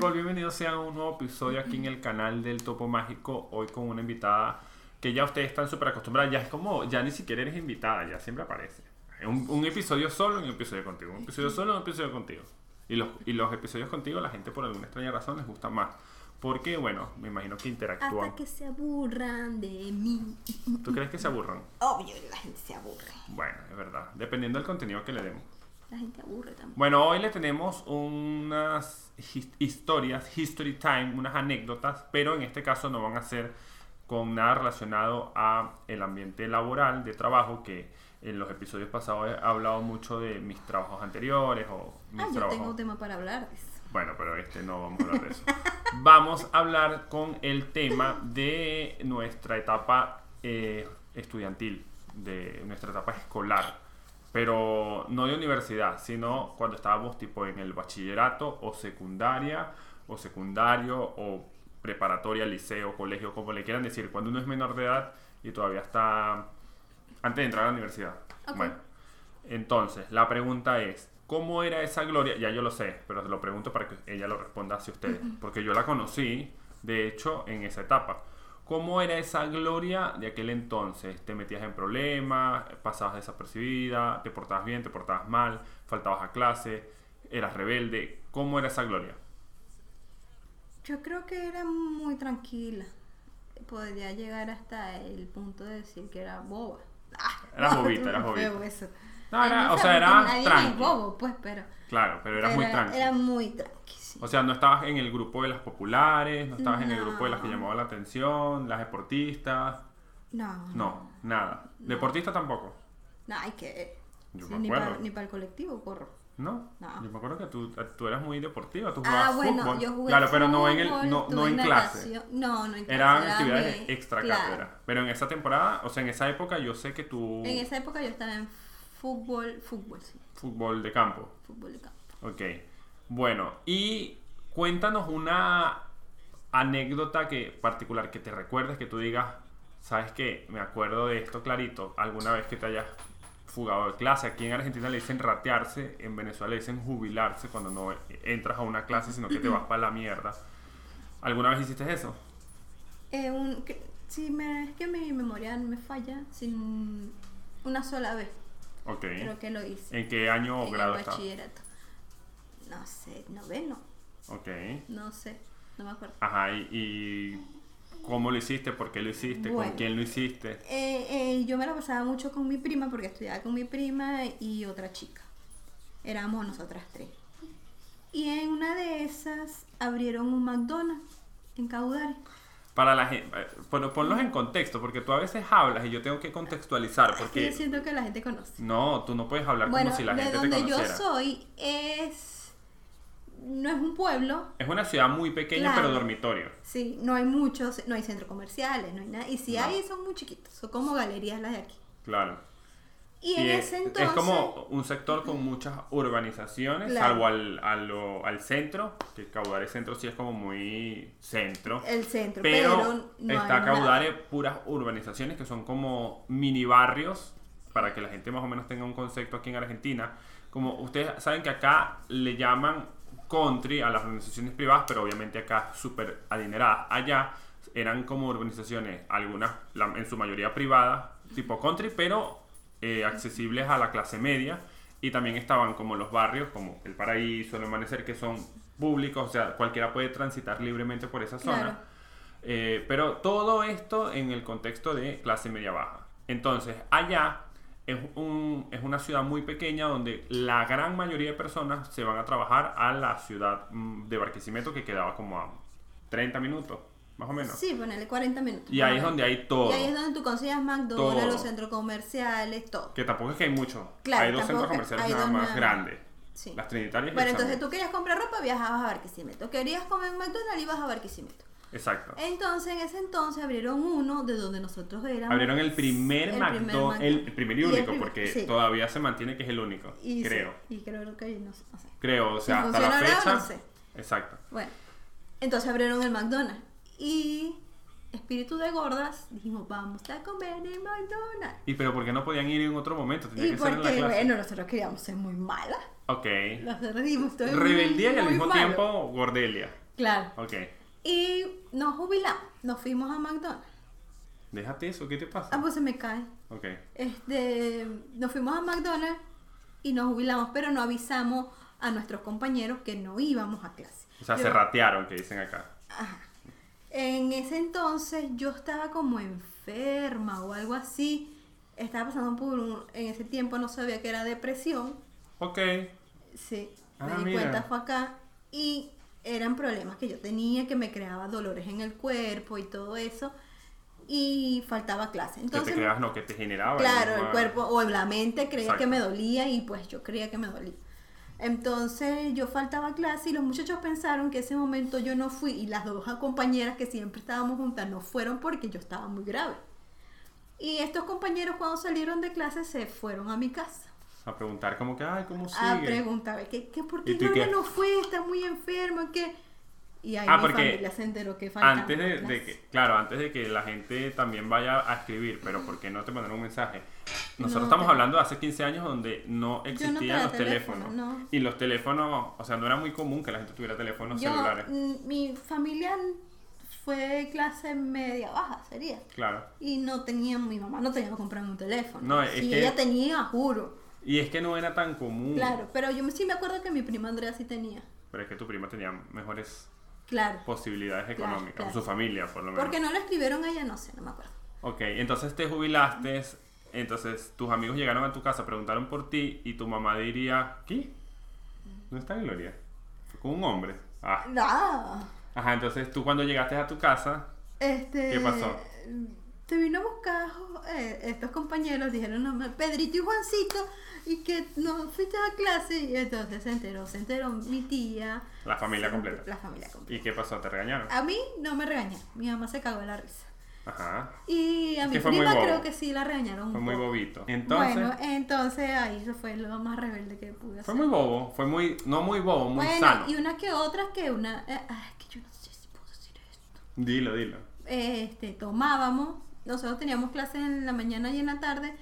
people, bienvenidos sean a un nuevo episodio aquí en el canal del Topo Mágico. Hoy con una invitada que ya ustedes están súper acostumbrados. Ya es como, ya ni siquiera eres invitada, ya siempre aparece. Un, un episodio solo un episodio contigo. Un episodio solo un episodio contigo. Y los, y los episodios contigo, la gente por alguna extraña razón les gusta más. Porque, bueno, me imagino que interactúan. Hasta que se aburran de mí. ¿Tú crees que se aburran? Obvio, la gente se aburre. Bueno, es verdad. Dependiendo del contenido que le demos. La gente aburre también. Bueno, hoy le tenemos unas his- historias, history time, unas anécdotas, pero en este caso no van a ser con nada relacionado a el ambiente laboral de trabajo que en los episodios pasados he hablado mucho de mis trabajos anteriores o mis Ah, yo trabajos. tengo un tema para hablar de eso. Bueno, pero este no vamos a hablar de eso. Vamos a hablar con el tema de nuestra etapa eh, estudiantil, de nuestra etapa escolar. Pero no de universidad, sino cuando estábamos tipo en el bachillerato o secundaria o secundario o preparatoria, liceo, colegio, como le quieran decir, cuando uno es menor de edad y todavía está antes de entrar a la universidad. Bueno, entonces, la pregunta es, ¿cómo era esa gloria? Ya yo lo sé, pero se lo pregunto para que ella lo responda hacia ustedes, porque yo la conocí, de hecho, en esa etapa. ¿Cómo era esa gloria de aquel entonces? ¿Te metías en problemas? ¿Pasabas desapercibida? ¿Te portabas bien? ¿Te portabas mal? ¿Faltabas a clase? ¿Eras rebelde? ¿Cómo era esa gloria? Yo creo que era muy tranquila. Podría llegar hasta el punto de decir que era boba. Ah, Eras no, bobita, feo bobita. eso. No, era- o sea, era tranqui. bobo, pues, pero. Claro, pero eras pero muy tranquila. Era muy tranqui, sí. O sea, no estabas en el grupo de las populares, no estabas en el grupo de las que llamaban la atención, las deportistas. No. No, nada. ¿Deportista tampoco? No, hay que. Yo me ni acuerdo. para ni para el colectivo corro. ¿No? No. Yo me acuerdo que tú, tú eras muy deportiva, tú Ah, jugabas bueno, fútbol. yo jugué claro, pero no en, el, no, no en clase. No, no en clase. Eran era actividades mi- extra claro. cátedra. Pero en esa temporada, o sea, en esa época yo sé que tú... En esa época yo estaba en fútbol, fútbol, sí, Fútbol de campo. fútbol de campo. Ok. Bueno, y cuéntanos una anécdota que particular que te recuerdes, que tú digas, ¿sabes qué? Me acuerdo de esto clarito, alguna vez que te hayas fugado de clase. Aquí en Argentina le dicen ratearse, en Venezuela le dicen jubilarse cuando no entras a una clase, sino que te vas para la mierda. ¿Alguna vez hiciste eso? Eh, un, que, sí, me, es que mi memoria me falla sin una sola vez. Ok. Creo que lo hice. ¿En qué año o en grado el bachillerato. No sé, noveno, Ok. no sé, no me acuerdo. Ajá, y, y ¿cómo lo hiciste? ¿Por qué lo hiciste? ¿Con quién lo hiciste? Eh, eh, yo me la pasaba mucho con mi prima porque estudiaba con mi prima y otra chica. Éramos nosotras tres. Y en una de esas abrieron un McDonald's en Caudal. Para la gente, ponlos en contexto, porque tú a veces hablas y yo tengo que contextualizar, porque yo siento que la gente conoce. no, tú no puedes hablar Bueno, como si la de gente te donde yo conociera. soy es. No es un pueblo, Es una ciudad muy pequeña, Claro. pero dormitorio. sí, no hay muchos, no hay centros comerciales, no hay nada. Y si No. hay, son muy chiquitos, son como galerías las de aquí. Claro. Y, en es, ese es entonces. como un sector con muchas urbanizaciones, Claro. salvo al, al, al centro, que Caudare Centro sí es como muy centro. El centro, Pero, pero, no está hay nada. Caudare puras urbanizaciones que son como mini barrios, para que la gente más o menos tenga un concepto aquí en Argentina. Como ustedes saben que acá le llaman country a las organizaciones privadas, pero obviamente acá súper adineradas. Allá eran como urbanizaciones, algunas en su mayoría privadas, tipo country, pero eh, accesibles a la clase media. Y también estaban como los barrios, como el Paraíso, el Amanecer, que son públicos, o sea, cualquiera puede transitar libremente por esa zona. Claro. Eh, pero todo esto en el contexto de clase media baja. Entonces, allá es, un- es una ciudad muy pequeña donde la gran mayoría de personas se van a trabajar a la ciudad mm, de Barquisimeto que quedaba como a 30 minutos, más o menos. Sí, ponele 40 minutos. Y ahí es donde hay todo. Y ahí es donde tú consigues McDonald's, los centros comerciales, todo. Que tampoco es que hay mucho. Claro, hay dos centros comerciales nada más nada. grandes. Sí. Las Trinitarias Bueno, entonces tú querías comprar ropa, viajabas a Barquisimeto. Querías comer McDonald's, ibas a Barquisimeto. Exacto. Entonces, en ese entonces abrieron uno de donde nosotros éramos. Abrieron el primer el McDonald's, McDonald's. el, primer y Y el único, primer- porque sí. todavía se mantiene que es el único, Y sí, creo. y creo que no sé. Creo, o sea, Si hasta la fecha. no sé. Exacto. Bueno, entonces abrieron el McDonald's. Y espíritu de gordas, dijimos, vamos a comer en McDonald's. ¿Y pero por qué no podían ir en otro momento? Tenía Y que ser en la porque, clase. bueno, nosotros queríamos ser muy malas. Ok. Nosotros dijimos, Rebeldía y al mismo malo. tiempo gordelia. Claro. Ok. Y nos jubilamos, nos fuimos a McDonald's. Déjate eso, ¿qué te pasa? Ah, pues se me cae. Ok. Este, nos fuimos a McDonald's y nos jubilamos, pero no avisamos a nuestros compañeros que no íbamos a clase. O sea, Yo- se ratearon, que dicen acá. Ajá. En ese entonces yo estaba como enferma o algo así. Estaba pasando por un... En ese tiempo no sabía que era depresión. Ok. Sí, Ah, me di mira. cuenta fue acá. Y eran problemas que yo tenía, que me creaba dolores en el cuerpo y todo eso. Y faltaba clase. que Entonces, te creas, no, que te generaba. claro, el cuerpo o la mente creía Exacto. que me dolía y pues yo creía que me dolía. Entonces yo faltaba clase y los muchachos pensaron que ese momento yo no fui y las dos compañeras que siempre estábamos juntas no fueron porque yo estaba muy grave. Y estos compañeros cuando salieron de clase se fueron a mi casa A preguntar como que, ay, ¿cómo sigue? a preguntar ¿qué, qué, ¿por qué no fue? Está muy enferma, ¿qué? Y ahí Ah, mi porque familia se enteró que faltaba Antes de, que, claro, antes de que la gente también vaya a escribir, pero ¿por qué no te mandaron un mensaje? Nosotros No, estamos hablando de hace 15 años donde no existían los teléfono, teléfonos. no. Y los teléfonos, o sea, no era muy común que la gente tuviera teléfonos Yo, celulares. mm, mi familia fue clase media baja, sería. Claro. Y no tenía, mi mamá no tenía que comprarme un teléfono. No, es que- ella tenía, juro. Y es que no era tan común. Claro, pero yo sí me acuerdo que mi prima Andrea sí tenía. Pero es que tu prima tenía mejores Claro. posibilidades económicas. claro. O su familia, por lo menos. Porque no le escribieron a ella, no sé, no me acuerdo. Ok, entonces te jubilaste, entonces tus amigos llegaron a tu casa, preguntaron por ti y tu mamá diría, ¿qué? ¿No está Gloria? Fue con un hombre. Ah. Nada. Ajá, entonces tú cuando llegaste a tu casa, Este, ¿Qué pasó? Te vino a buscar eh, estos compañeros, dijeron, no, Pedrito y Juancito, y que no fuiste a clase. Y entonces se enteró, se enteró mi tía. la familia se- completa. La familia completa. ¿Y qué pasó? ¿Te regañaron? A mí no me regañaron, mi mamá se cagó de la risa. Ajá, Y a Es mi que prima creo que sí la regañaron un fue muy poco. bobito. Entonces, Bueno, entonces ahí eso fue lo más rebelde que pude hacer. fue muy bobo, fue muy, no muy bobo, muy bueno, sano. y una que otra que una... eh, ay, que yo no sé si puedo decir esto. Dilo, dilo. Este, tomábamos, nosotros teníamos clases en la mañana y en la tarde.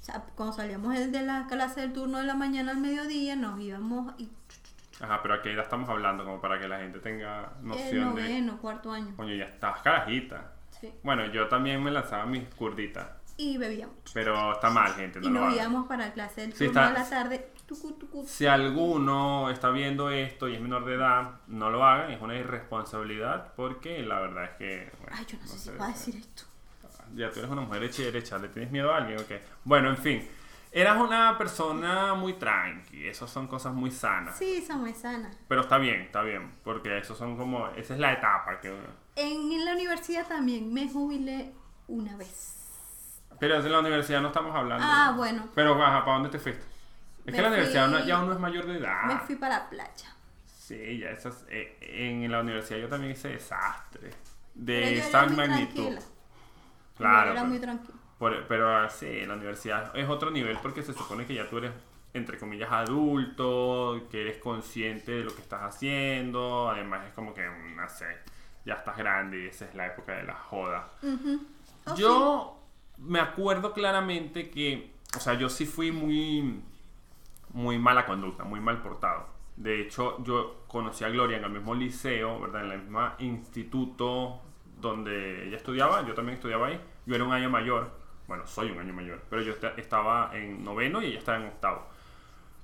O sea, cuando salíamos de de la clase del turno de la mañana al mediodía, nos íbamos y Ajá, pero a qué edad estamos hablando, como para que la gente tenga el noción de... noveno, cuarto año. Coño, ya estás carajita. Sí. Bueno, yo también me lanzaba mis curditas. Y bebíamos. Pero está mal, gente, no y lo nos íbamos para la clase del turno está- de la tarde. tucu, tucu. Si alguno está viendo esto y es menor de edad, no lo hagan, es una irresponsabilidad porque la verdad es que... bueno, Ay, yo no sé si sé, puedo decir esto. Ya tú eres una mujer hecha y derecha, ¿le tienes miedo a alguien o qué? Bueno, en fin, eras una persona muy tranqui, esas son cosas muy sanas. Sí, son muy sanas. Pero está bien, está bien, porque eso son como... Esa es la etapa que uno... En la universidad también me jubilé una vez. Pero en la universidad no estamos hablando. Ah, bueno. Pero, ajá, ¿para dónde te fuiste? Es Me que la universidad fui- ya uno es mayor de edad. Me fui para la playa. Sí, ya esas. eh, en la universidad yo también hice desastre. De esa magnitud. tranquila. Claro. Yo era pero- muy tranquila. por- pero ah, sí, la universidad es otro nivel porque se supone que ya tú eres, entre comillas, adulto, que eres consciente de lo que estás haciendo. Además, es como que, mm, no sé, ya estás grande y esa es la época de la joda. Ujú. Oh, Yo me acuerdo claramente que, o sea, yo sí fui muy, muy mala conducta, muy mal portado. De hecho, yo conocí a Gloria en el mismo liceo, ¿verdad? En el mismo instituto donde ella estudiaba, yo también estudiaba ahí. Yo era un año mayor, bueno, soy un año mayor, pero yo esta- estaba en noveno y ella estaba en octavo.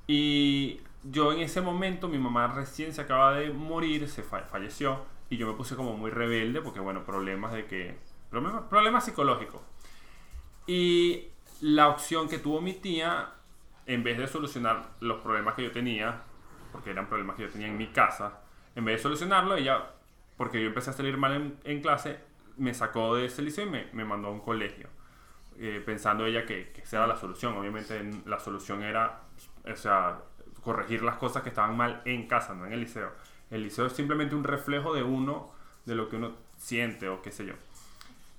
Y yo en ese momento, mi mamá recién se acaba de morir, se fa- falleció, y yo me puse como muy rebelde porque, bueno, problemas de que... Problemas, problemas psicológicos. Y la opción que tuvo mi tía, en vez de solucionar los problemas que yo tenía, porque eran problemas que yo tenía en mi casa, en vez de solucionarlo, ella, porque yo empecé a salir mal en, en clase, me sacó de ese liceo y me, me mandó a un colegio. eh, pensando ella que, que esa era la solución. Obviamente en- la solución era, o sea, corregir las cosas que estaban mal en casa, no en el liceo. El liceo es simplemente un reflejo de uno, de lo que uno siente o qué sé yo.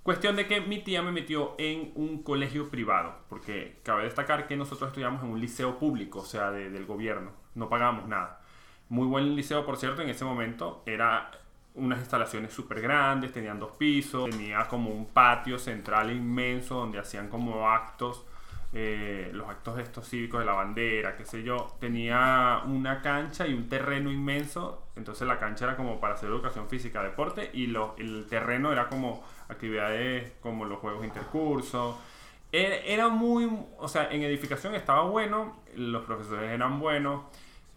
Cuestión de que mi tía me metió en un colegio privado, porque cabe destacar que nosotros estudiamos en un liceo público, o sea, de- del gobierno, no pagábamos nada. Muy buen liceo, por cierto, en ese momento era unas instalaciones súper grandes, tenían dos pisos, tenía como un patio central inmenso donde hacían como actos eh, los actos estos cívicos de la bandera, qué sé yo, tenía una cancha y un terreno inmenso, entonces la cancha era como para hacer educación física, deporte, y lo, el terreno era como actividades como los juegos intercursos. Era, era muy, o sea, en edificación estaba bueno, los profesores eran buenos,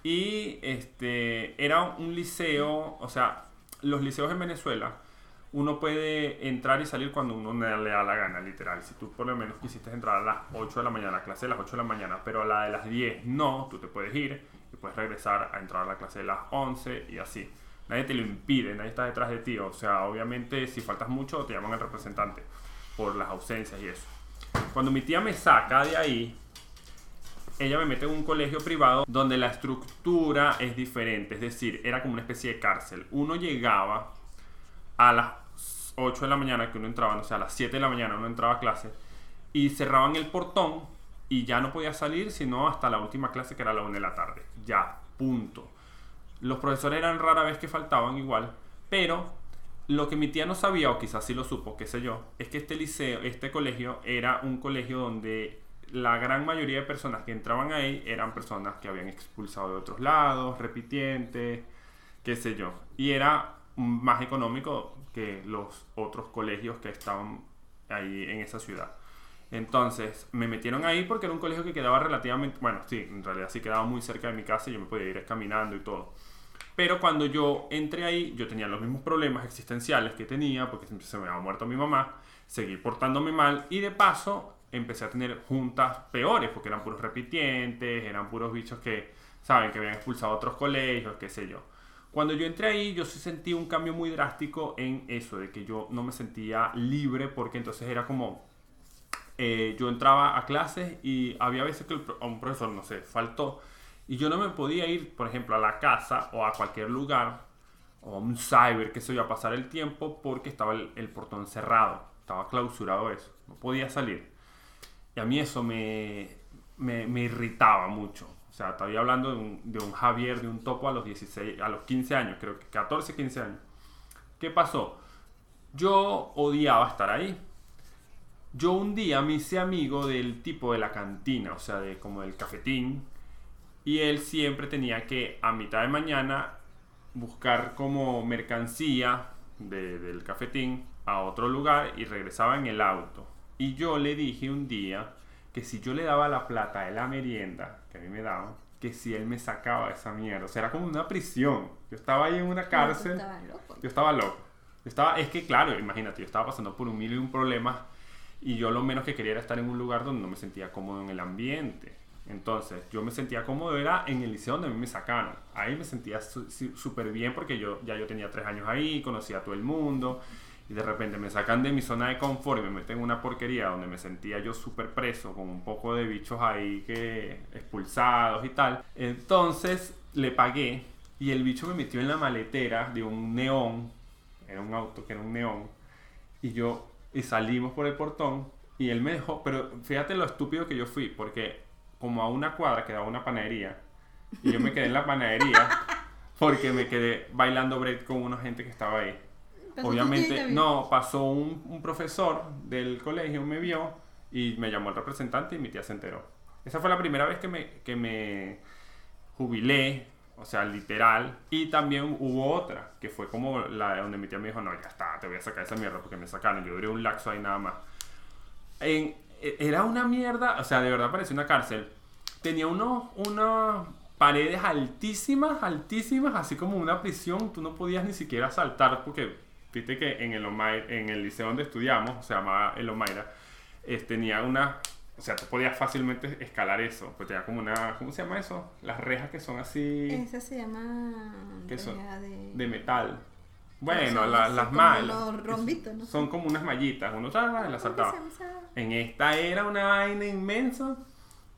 y este, era un liceo, o sea, los liceos en Venezuela, uno puede entrar y salir cuando uno le da la gana, literal. Si tú por lo menos quisiste entrar a las 8 de la mañana, a clase de las 8 de la mañana, pero a la de las 10 no, tú te puedes ir y puedes regresar a entrar a la clase de las 11 y así. Nadie te lo impide, nadie está detrás de ti. O sea, obviamente si faltas mucho te llaman el representante por las ausencias y eso. Cuando mi tía me saca de ahí, ella me mete en un colegio privado donde la estructura es diferente, es decir, era como una especie de cárcel. Uno llegaba a las 8 de la mañana que uno entraba, o sea, a las 7 de la mañana uno entraba a clase y cerraban el portón y ya no podía salir sino hasta la última clase que era la 1 de la tarde. Ya, punto. Los profesores eran rara vez que faltaban igual, pero lo que mi tía no sabía, o quizás sí lo supo, qué sé yo, es que este liceo, este colegio era un colegio donde la gran mayoría de personas que entraban ahí eran personas que habían expulsado de otros lados, repitientes, qué sé yo. Y era más económico que los otros colegios que estaban ahí en esa ciudad. Entonces me metieron ahí porque era un colegio que quedaba relativamente, bueno, sí, en realidad sí quedaba muy cerca de mi casa y yo me podía ir caminando y todo. Pero cuando yo entré ahí, yo tenía los mismos problemas existenciales que tenía porque se me había muerto mi mamá, seguí portándome mal y de paso empecé a tener juntas peores porque eran puros repitientes, eran puros bichos que, saben, que habían expulsado a otros colegios, qué sé yo. Cuando yo entré ahí, yo sí sentí un cambio muy drástico en eso, de que yo no me sentía libre, porque entonces era como, eh, yo entraba a clases y había veces que un profesor, no sé, faltó, y yo no me podía ir, por ejemplo, a la casa o a cualquier lugar, o a un cyber, que se iba a pasar el tiempo, porque estaba el, el portón cerrado, estaba clausurado eso, no podía salir. Y a mí eso me, me, me irritaba mucho. O sea, estaba hablando de un, Javier, de un topo a los 16, a los 15 años, creo que 14, 15 años. ¿Qué pasó? Yo odiaba estar ahí. Yo un día me hice amigo del tipo de la cantina, o sea, de como del cafetín. Y él siempre tenía que a mitad de mañana buscar como mercancía de, del cafetín a otro lugar y regresaba en el auto. Y yo le dije un día, que si yo le daba la plata de la merienda que a mí me daban, que si él me sacaba esa mierda. O sea, era como una prisión. Yo estaba ahí en una cárcel. Yo estaba loco. Yo estaba, es que claro, imagínate, yo estaba pasando por un mil y un problemas y yo lo menos que quería era estar en un lugar donde no me sentía cómodo en el ambiente. Entonces, yo me sentía cómodo era en el liceo donde a mí me sacaron. Ahí me sentía súper bien porque yo ya yo tenía tres años ahí, conocía a todo el mundo de repente me sacan de mi zona de confort y me meten en una porquería donde me sentía yo súper preso, con un poco de bichos ahí que expulsados y tal. Entonces le pagué y el bicho me metió en la maletera de un neón, era un auto que era un neón, y yo, y salimos por el portón y él me dejó, pero fíjate lo estúpido que yo fui, porque como a una cuadra quedaba una panadería y yo me quedé en la panadería porque me quedé bailando break con una gente que estaba ahí. Obviamente, no, pasó un, un, profesor del colegio, me vio y me llamó el representante y mi tía se enteró. Esa fue la primera vez que me, que me jubilé, o sea, literal. Y también hubo otra, que fue como la donde mi tía me dijo, no, ya está, te voy a sacar esa mierda porque me sacaron. Yo duré un laxo ahí nada más. En, e, era una mierda, o sea, de verdad parecía una cárcel. Tenía unos, unas paredes altísimas, altísimas, así como una prisión. Tú no podías ni siquiera saltar porque Viste que en el, en el liceo donde estudiamos, se llamaba el Omaira, tenía una... O sea, tú podías fácilmente escalar eso. Pues tenía como una... ¿Cómo se llama eso? Las rejas que son así... Esa se llama... Que son de... de metal. Bueno, las mallas. Los rombitos, ¿no? Son como unas mallitas. Uno y las saltaba. En esta era una vaina inmensa.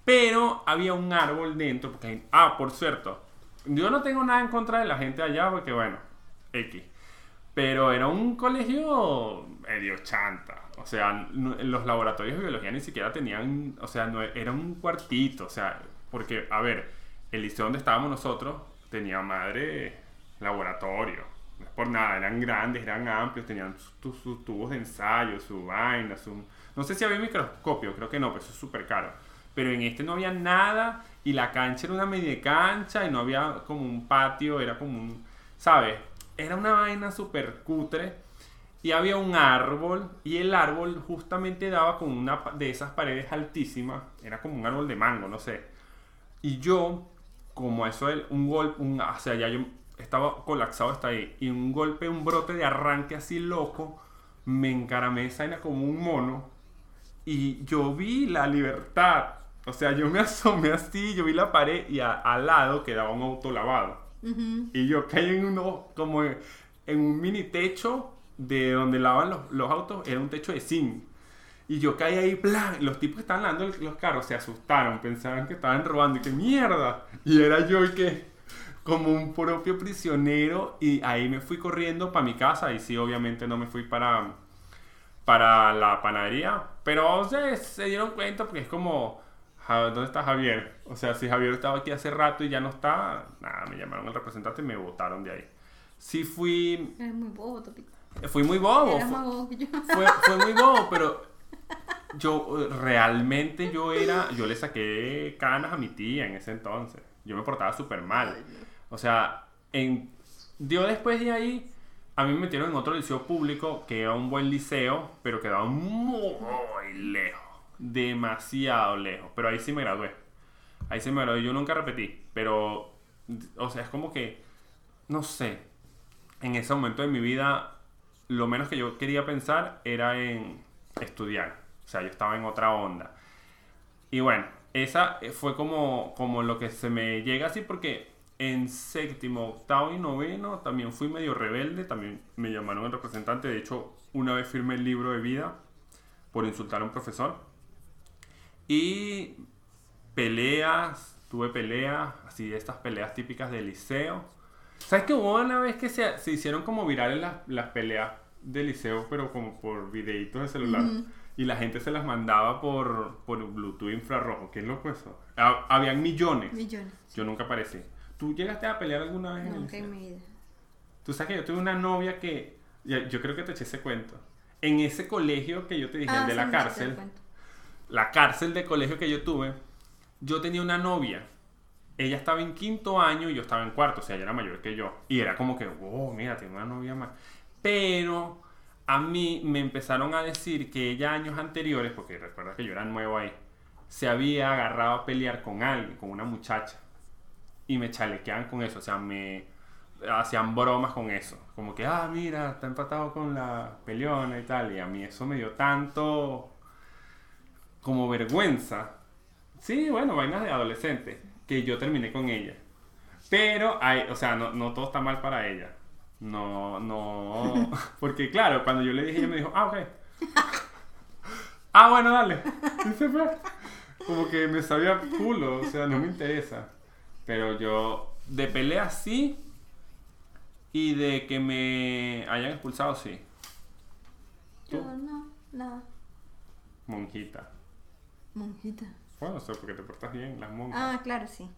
Pero había un árbol dentro. Porque, ah, por cierto. Yo no tengo nada en contra de la gente allá porque, bueno, X. Pero era un colegio medio chanta. O sea, los laboratorios de biología ni siquiera tenían, o sea, no, era un cuartito, o sea, porque, a ver, el liceo donde estábamos nosotros tenía madre laboratorio. no es por nada, eran grandes, eran amplios, tenían sus, tubos de ensayo, su vaina, su... No sé si había microscopio, creo que no, pero eso es súper caro. Pero en este no había nada y la cancha era una media cancha y no había como un patio, era como un... ¿Sabes? Era una vaina súper cutre y había un árbol y el árbol justamente daba con una de esas paredes altísimas, era como un árbol de mango, no sé. Y yo, como eso, un golpe, un, o sea, ya yo estaba colapsado hasta ahí, y un golpe, un brote de arranque así loco, me encaramé esa vaina como un mono, y yo vi la libertad. O sea, yo me asomé así, yo vi la pared y al lado quedaba un auto lavado. Y yo caí en uno, como en, un mini techo de donde lavan los, los autos, era un techo de zinc. Y yo caí ahí, los tipos que estaban lavando el- los carros se asustaron, pensaban que estaban robando y que mierda. Y era yo y que como un propio prisionero y ahí me fui corriendo para mi casa y sí, obviamente no me fui para, para la panadería, pero se, dieron cuenta porque es como, "Ja- ¿dónde está Javier? O sea, si Javier estaba aquí hace rato y ya no está, nada, me llamaron al representante y me botaron de ahí. Sí fui, Eres muy bobo, Topito. fui muy bobo, Eres fu- más bobo que yo. fue, fue muy bobo, pero yo eh, realmente yo era, yo le saqué canas a mi tía en ese entonces. Yo me portaba súper mal. O sea, en, dio después de ahí, a mí me metieron en otro liceo público que era un buen liceo, pero quedaba muy lejos. Demasiado lejos. Pero ahí sí me gradué. Ahí sí me gradué. Yo nunca repetí. Pero, o sea, es como que, no sé, en ese momento de mi vida, lo menos que yo quería pensar era en estudiar. O sea, yo estaba en otra onda. Y bueno, esa fue como, como lo que se me llega así porque en séptimo, octavo y noveno también fui medio rebelde, también me llamaron el representante, de hecho una vez firmé el libro de vida por insultar a un profesor. Y peleas, tuve peleas, así estas peleas típicas del liceo. ¿Sabes que hubo una vez que se, se hicieron como virales las, las peleas del liceo, pero como por videitos de celular? Y la gente se las mandaba por, por Bluetooth infrarrojo. ¿Qué loco eso? Ha- habían millones. Millones. Yo nunca aparecí. ¿Tú llegaste a pelear alguna vez en el Nunca en liceo? mi vida. Tú sabes que yo tuve una novia que... Yo creo que te eché ese cuento. En ese colegio que yo te dije, el Ah, de sí, la cárcel, cuento. La cárcel de colegio que yo tuve, yo tenía una novia. Ella estaba en quinto año y yo estaba en cuarto, o sea, ella era mayor que yo. Y era como que, wow, mira, tiene una novia más. Pero a mí me empezaron a decir que ella años anteriores, porque recuerda que yo era nuevo ahí, se había agarrado a pelear con alguien, con una muchacha. Y me chalequeaban con eso, o sea, me hacían bromas con eso. Como que, ah, mira, está empatado con la peleona y tal. Y a mí eso me dio tanto como vergüenza. Sí, bueno, vainas de adolescente. Que yo terminé con ella. Pero, hay, o sea, no, no todo está mal para ella. No, no. Porque, claro, cuando yo le dije, ella me dijo, ah, ok. Ah, bueno, dale. Y se fue. Como que me sabía culo, o sea, no me interesa. Pero yo, de pelea sí. Y de que me hayan expulsado, sí. Yo ¿Tú? no, nada. Monjita. Monjita. Bueno, eso porque te portas bien, las monjas. Ah, claro, sí.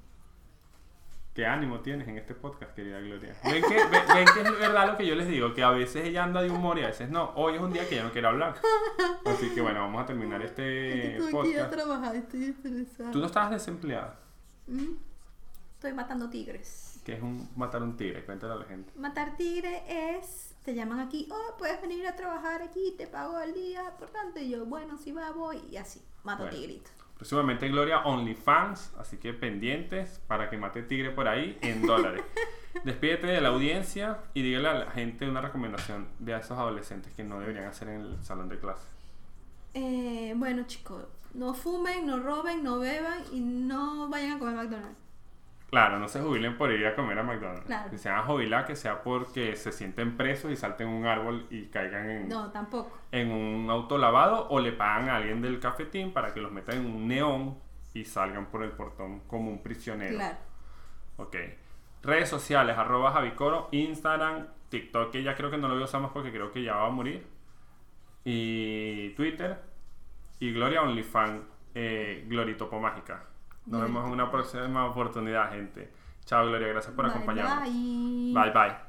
¿Qué ánimo tienes en este podcast, querida Gloria? ¿Ven que, ven, ven que es verdad lo que yo les digo? Que a veces ella anda de humor y a veces no. Hoy es un día que ella no quiere hablar. Así que bueno, vamos a terminar este Estoy aquí a podcast. trabajar, estoy estresada. Tú no estabas desempleada, Mm. Estoy matando tigres. que es un matar un tigre, cuéntale a la gente. Matar tigre es, te llaman aquí, oh, puedes venir a trabajar aquí, te pago al día, por tanto, y yo, bueno, si va, voy, y así, mato Bueno. tigrito. Próximamente Gloria OnlyFans, así que pendientes para que mate tigre por ahí en dólares. Despídete de la audiencia y dígale a la gente una recomendación de a esos adolescentes que no deberían hacer en el salón de clase. Eh, bueno, chicos, no fumen, no roben, no beban y no vayan a comer McDonald's. Claro, no se jubilen por ir a comer a McDonald's. Claro. Si se van a jubilar, que sea porque se sienten presos y salten un árbol y caigan en, No, tampoco. en un auto lavado o le pagan a alguien del cafetín para que los metan en un neón y salgan por el portón como un prisionero. Claro. Ok. Redes sociales, arroba Javicoro, Instagram, TikTok, que ya creo que no lo voy a usar más porque creo que ya va a morir. Y Twitter. Y Gloria OnlyFans, eh, Gloritopo Mágica. Nos vemos en una próxima oportunidad, gente. Chao, Gloria, gracias por Bye, acompañarnos. bye. bye. bye.